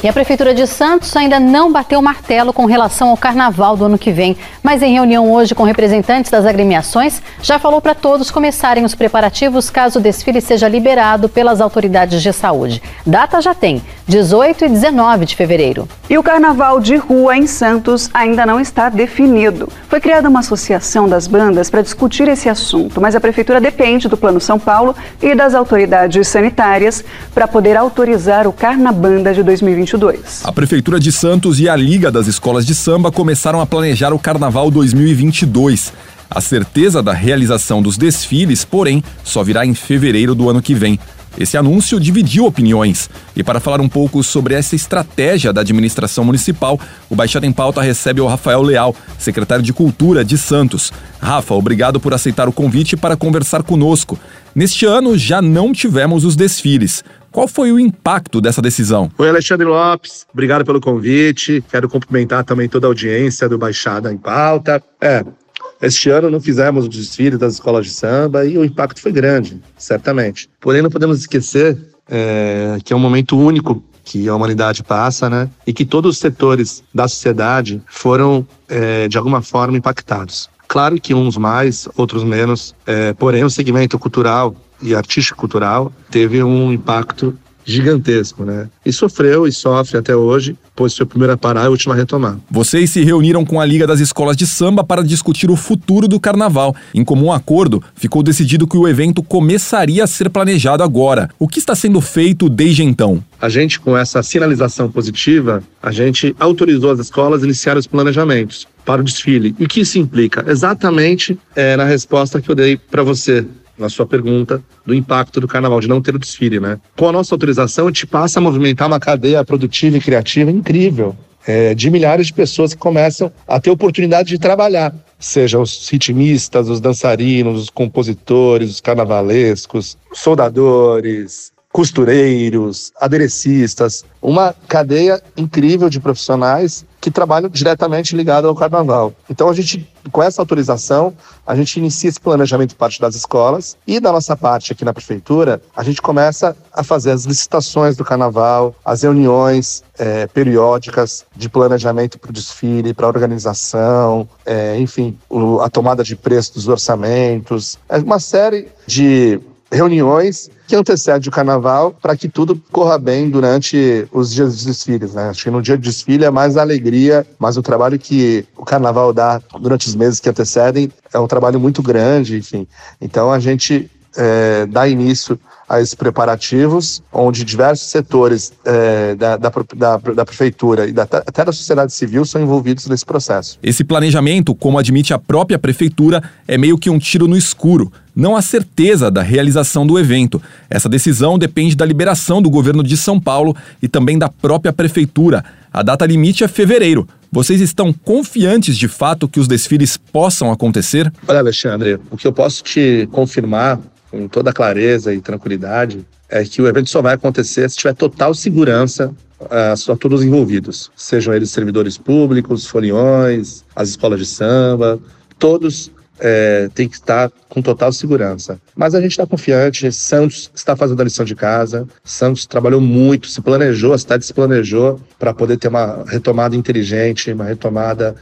E a Prefeitura de Santos ainda não bateu martelo com relação ao carnaval do ano que vem. Mas em reunião hoje com representantes das agremiações, já falou para todos começarem os preparativos caso o desfile seja liberado pelas autoridades de saúde. Data já tem, 18 e 19 de fevereiro. E o carnaval de rua em Santos ainda não está definido. Foi criada uma associação das bandas para discutir esse assunto, mas a prefeitura depende do Plano São Paulo e das autoridades sanitárias para poder autorizar o Carnabanda de 2022. A Prefeitura de Santos e a Liga das Escolas de Samba começaram a planejar o Carnaval 2022. A certeza da realização dos desfiles, porém, só virá em fevereiro do ano que vem. Esse anúncio dividiu opiniões. E para falar um pouco sobre essa estratégia da administração municipal, o Baixada em Pauta recebe o Rafael Leal, secretário de Cultura de Santos. Rafa, obrigado por aceitar o convite para conversar conosco. Neste ano já não tivemos os desfiles. Qual foi o impacto dessa decisão? Oi, Alexandre Lopes, obrigado pelo convite. Quero cumprimentar também toda a audiência do Baixada em Pauta. É, este ano não fizemos o desfile das escolas de samba e o impacto foi grande, certamente. Porém, não podemos esquecer é, que é um momento único que a humanidade passa, né? E que todos os setores da sociedade foram, é, de alguma forma, impactados. Claro que uns mais, outros menos, é, porém o segmento cultural e artístico-cultural teve um impacto gigantesco, né? E sofreu e sofre até hoje, pois foi a primeira a parar e a última a retomar. Vocês se reuniram com a Liga das Escolas de Samba para discutir o futuro do carnaval. Em comum acordo, ficou decidido que o evento começaria a ser planejado agora. O que está sendo feito desde então? A gente, com essa sinalização positiva, a gente autorizou as escolas a iniciar os planejamentos para o desfile. E o que isso implica? Exatamente é, na resposta que eu dei para você na sua pergunta do impacto do carnaval, de não ter o desfile, né? Com a nossa autorização, a gente passa a movimentar uma cadeia produtiva e criativa incrível. é, de milhares de pessoas que começam a ter oportunidade de trabalhar, seja os ritmistas, os dançarinos, os compositores, os carnavalescos, soldadores, costureiros, aderecistas, uma cadeia incrível de profissionais que trabalham diretamente ligado ao carnaval. Então a gente, com essa autorização, a gente inicia esse planejamento parte das escolas e da nossa parte aqui na prefeitura, a gente começa a fazer as licitações do carnaval, as reuniões eh, periódicas de planejamento para o desfile, para a organização, eh, enfim, o- a tomada de preço dos orçamentos, é uma série de reuniões que antecede o carnaval para que tudo corra bem durante os dias dos desfiles, né? Acho que no dia do desfile é mais a alegria, mas o trabalho que o carnaval dá durante os meses que antecedem é um trabalho muito grande, enfim. Então a gente eh, dá início a esses preparativos, onde diversos setores eh, da, da, da- da prefeitura e da- até da sociedade civil são envolvidos nesse processo. Esse planejamento, como admite a própria prefeitura, é meio que um tiro no escuro. Não há certeza da realização do evento. Essa decisão depende da liberação do governo de São Paulo e também da própria prefeitura. A data limite é fevereiro. Vocês estão confiantes de fato que os desfiles possam acontecer? Olha, Alexandre, o que eu posso te confirmar com toda clareza e tranquilidade é que o evento só vai acontecer se tiver total segurança ah, a todos os envolvidos, sejam eles servidores públicos, foliões, as escolas de samba, todos eh, têm que estar com total segurança. Mas a gente está confiante, Santos está fazendo a lição de casa, Santos trabalhou muito, se planejou, a cidade se planejou para poder ter uma retomada inteligente, uma retomada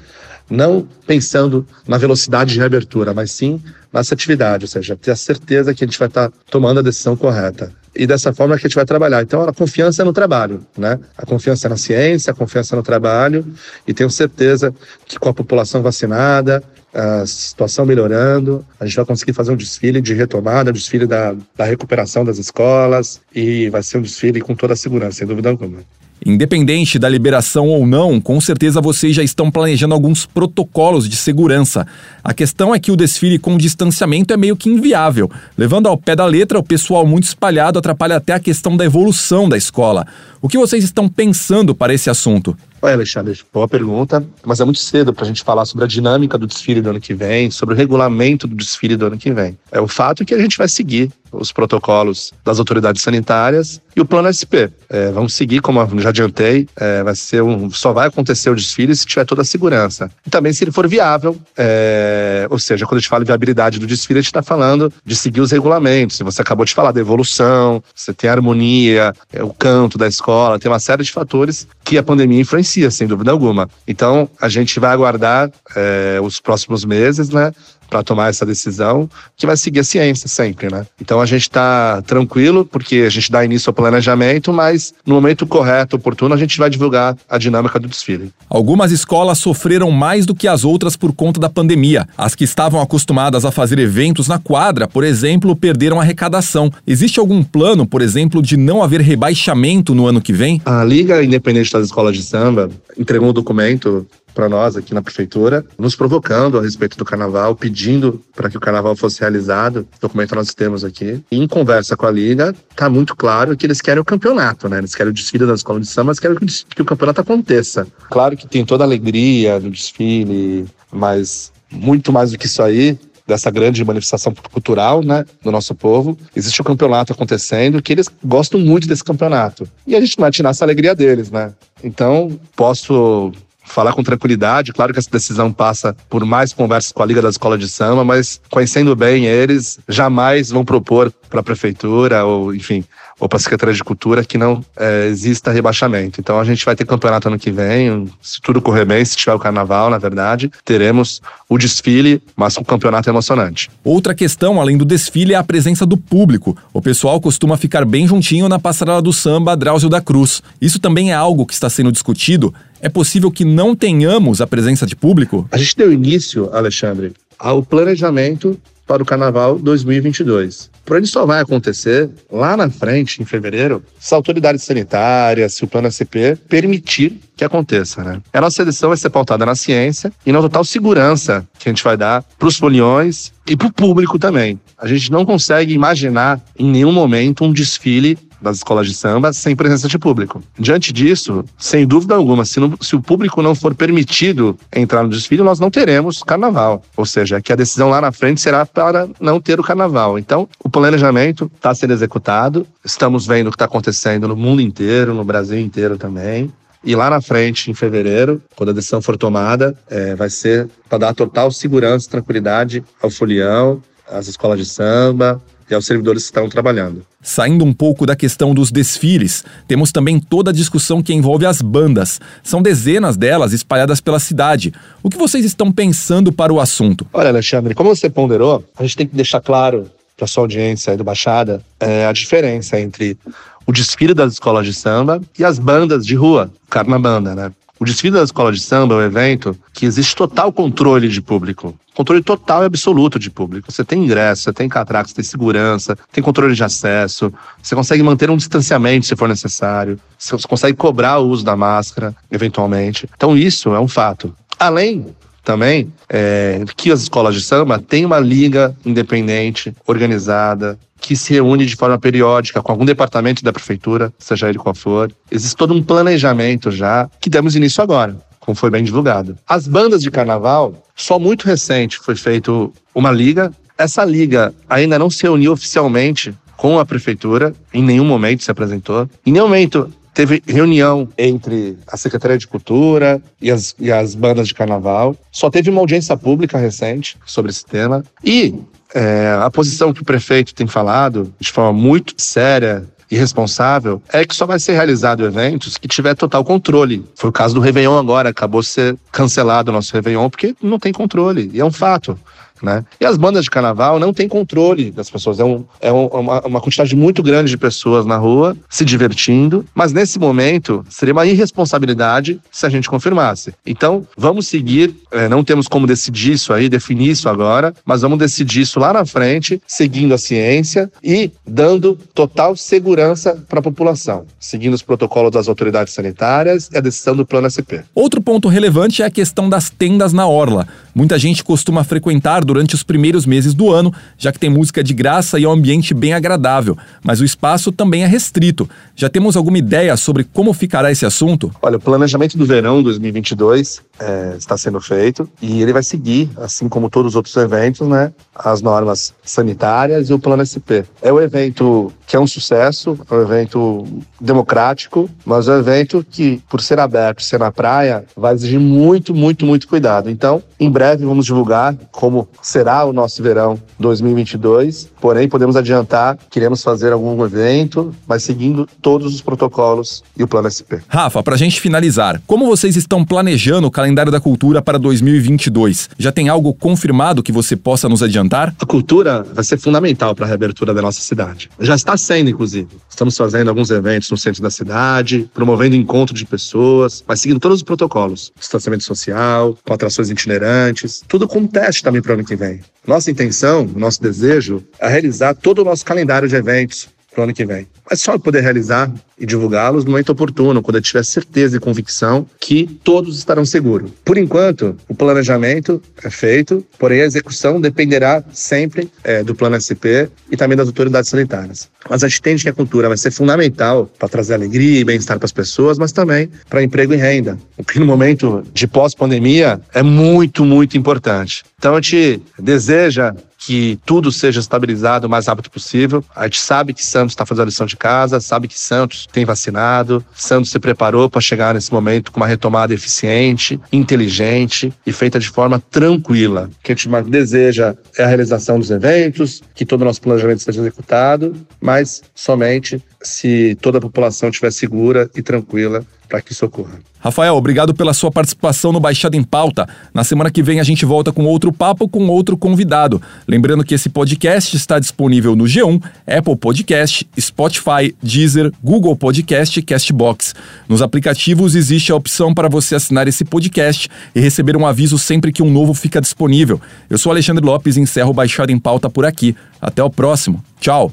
não pensando na velocidade de reabertura, mas sim na assertividade, ou seja, ter a certeza que a gente vai estar tomando a decisão correta. E dessa forma que a gente vai trabalhar. Então, a confiança é no trabalho, né? A confiança é na ciência, a confiança no trabalho, e tenho certeza que com a população vacinada, a situação melhorando, a gente vai conseguir fazer um desfile de retomada, um desfile da, da recuperação das escolas, e vai ser um desfile com toda a segurança, sem dúvida alguma. Independente da liberação ou não, com certeza vocês já estão planejando alguns protocolos de segurança. A questão é que o desfile com distanciamento é meio que inviável. Levando ao pé da letra, o pessoal muito espalhado atrapalha até a questão da evolução da escola. O que vocês estão pensando para esse assunto? Oi, Alexandre, boa pergunta, mas é muito cedo para a gente falar sobre a dinâmica do desfile do ano que vem, sobre o regulamento do desfile do ano que vem. É o fato que a gente vai seguir os protocolos das autoridades sanitárias e o plano SP. É, vamos seguir, como já adiantei, é, vai ser um, só vai acontecer o desfile se tiver toda a segurança. E também se ele for viável, é, ou seja, quando a gente fala de viabilidade do desfile, a gente está falando de seguir os regulamentos. Você acabou de falar da evolução, você tem a harmonia, é, o canto da escola, tem uma série de fatores que a pandemia influencia, sem dúvida alguma. Então, a gente vai aguardar é, os próximos meses, né? Para tomar essa decisão, que vai seguir a ciência sempre, né? Então a gente está tranquilo, porque a gente dá início ao planejamento, mas no momento correto, oportuno, a gente vai divulgar a dinâmica do desfile. Algumas escolas sofreram mais do que as outras por conta da pandemia. As que estavam acostumadas a fazer eventos na quadra, por exemplo, perderam arrecadação. Existe algum plano, por exemplo, de não haver rebaixamento no ano que vem? A Liga Independente das Escolas de Samba entregou um documento para nós aqui na prefeitura, nos provocando a respeito do carnaval, pedindo para que o carnaval fosse realizado. Documento nós temos aqui. E em conversa com a Liga, está muito claro que eles querem o campeonato, né? Eles querem o desfile das escolas de samba, mas querem que o campeonato aconteça. Claro que tem toda a alegria do desfile, mas muito mais do que isso aí, dessa grande manifestação cultural, né, do nosso povo. Existe um campeonato acontecendo que eles gostam muito desse campeonato. E a gente vai tirar essa alegria deles, né? Então, posso falar com tranquilidade. Claro que essa decisão passa por mais conversas com a Liga da Escola de Samba, mas conhecendo bem eles, jamais vão propor para a prefeitura ou, enfim, ou para a Secretaria de Cultura que não é, exista rebaixamento. Então a gente vai ter campeonato ano que vem, se tudo correr bem, se tiver o carnaval, na verdade, teremos o desfile, mas com um campeonato emocionante. Outra questão, além do desfile, é a presença do público. O pessoal costuma ficar bem juntinho na passarela do samba Drauzio da Cruz. Isso também é algo que está sendo discutido é possível que não tenhamos a presença de público? A gente deu início, Alexandre, ao planejamento para o Carnaval 2022. Porém, só vai acontecer lá na frente, em fevereiro, se a autoridade sanitária, se o plano SCP permitir que aconteça, né? A nossa edição vai ser pautada na ciência e na total segurança que a gente vai dar para os foliões e para o público também. A gente não consegue imaginar em nenhum momento um desfile das escolas de samba sem presença de público. Diante disso, sem dúvida alguma, se, não, se, o público não for permitido entrar no desfile, nós não teremos carnaval. Ou seja, que a decisão lá na frente será para não ter o carnaval. Então, o planejamento está sendo executado, estamos vendo o que está acontecendo no mundo inteiro, no Brasil inteiro também. E lá na frente, em fevereiro, quando a decisão for tomada, é, vai ser para dar total segurança tranquilidade ao folião, às escolas de samba, e aos servidores que estão trabalhando. Saindo um pouco da questão dos desfiles, temos também toda a discussão que envolve as bandas. São dezenas delas espalhadas pela cidade. O que vocês estão pensando para o assunto? Olha, Alexandre, como você ponderou, a gente tem que deixar claro para a sua audiência aí do Baixada é, a diferença entre o desfile das escolas de samba e as bandas de rua, carnabanda, né? O desfile da escola de samba é um evento que existe total controle de público. Controle total e absoluto de público. Você tem ingresso, você tem catraca, você tem segurança, tem controle de acesso, você consegue manter um distanciamento se for necessário, você consegue cobrar o uso da máscara, eventualmente. Então, isso é um fato. Além também é, que as escolas de samba têm uma liga independente, organizada, que se reúne de forma periódica com algum departamento da prefeitura, seja ele qual for. Existe todo um planejamento já que demos início agora, como foi bem divulgado. As bandas de carnaval, só muito recente foi feito uma liga. Essa liga ainda não se reuniu oficialmente com a prefeitura, em nenhum momento se apresentou. Em nenhum momento teve reunião entre a Secretaria de Cultura e as, e as bandas de carnaval. Só teve uma audiência pública recente sobre esse tema. E é, a posição que o prefeito tem falado, de forma muito séria e responsável, é que só vai ser realizado eventos que tiver total controle. Foi o caso do Réveillon agora, acabou de ser cancelado o nosso Réveillon porque não tem controle, e é um fato. Né? E as bandas de carnaval não têm controle das pessoas. É, um, é uma, uma, quantidade muito grande de pessoas na rua se divertindo, mas nesse momento seria uma irresponsabilidade se a gente confirmasse. Então, vamos seguir, é, não temos como decidir isso aí, definir isso agora, mas vamos decidir isso lá na frente, seguindo a ciência e dando total segurança para a população, seguindo os protocolos das autoridades sanitárias e a decisão do plano SP. Outro ponto relevante é a questão das tendas na orla. Muita gente costuma frequentar durante os primeiros meses do ano, já que tem música de graça e é um ambiente bem agradável. Mas o espaço também é restrito. Já temos alguma ideia sobre como ficará esse assunto? Olha, o planejamento do verão 2022 é, está sendo feito e ele vai seguir, assim como todos os outros eventos, né, as normas sanitárias e o plano SP. É um evento que é um sucesso, é um evento democrático, mas é um evento que, por ser aberto, ser na praia, vai exigir muito, muito, muito cuidado. Então, em breve vamos divulgar como será o nosso verão 2022. Porém, podemos adiantar, queremos fazer algum evento, mas seguindo todos os protocolos e o plano SP. Rafa, para a gente finalizar, como vocês estão planejando o calendário da cultura para 2022? Já tem algo confirmado que você possa nos adiantar? A cultura vai ser fundamental para a reabertura da nossa cidade. Já está sendo, inclusive. Estamos fazendo alguns eventos no centro da cidade, promovendo encontro de pessoas, mas seguindo todos os protocolos. Distanciamento social, com atrações itinerantes, tudo com teste também para o ano que vem. Nossa intenção, nosso desejo é realizar todo o nosso calendário de eventos para o ano que vem. Mas só poder realizar e divulgá-los no momento oportuno, quando eu tiver certeza e convicção que todos estarão seguros. Por enquanto, o planejamento é feito, porém a execução dependerá sempre é, do plano SP e também das autoridades sanitárias. Mas a gente entende que a cultura vai ser fundamental para trazer alegria e bem-estar para as pessoas, mas também para emprego e renda, o que no momento de pós-pandemia é muito, muito importante. Então a gente deseja que tudo seja estabilizado o mais rápido possível. A gente sabe que Santos está fazendo a lição de casa, sabe que Santos tem vacinado, Santos se preparou para chegar nesse momento com uma retomada eficiente, inteligente e feita de forma tranquila. O que a gente mais deseja é a realização dos eventos, que todo o nosso planejamento seja executado, mas somente se toda a população estiver segura e tranquila para que isso ocorra. Rafael, obrigado pela sua participação no Baixada em Pauta. Na semana que vem a gente volta com outro papo com outro convidado. Lembrando que esse podcast está disponível no G1, Apple Podcast, Spotify, Deezer, Google Podcast e Castbox. Nos aplicativos existe a opção para você assinar esse podcast e receber um aviso sempre que um novo fica disponível. Eu sou Alexandre Lopes e encerro o Baixada em Pauta por aqui. Até o próximo. Tchau.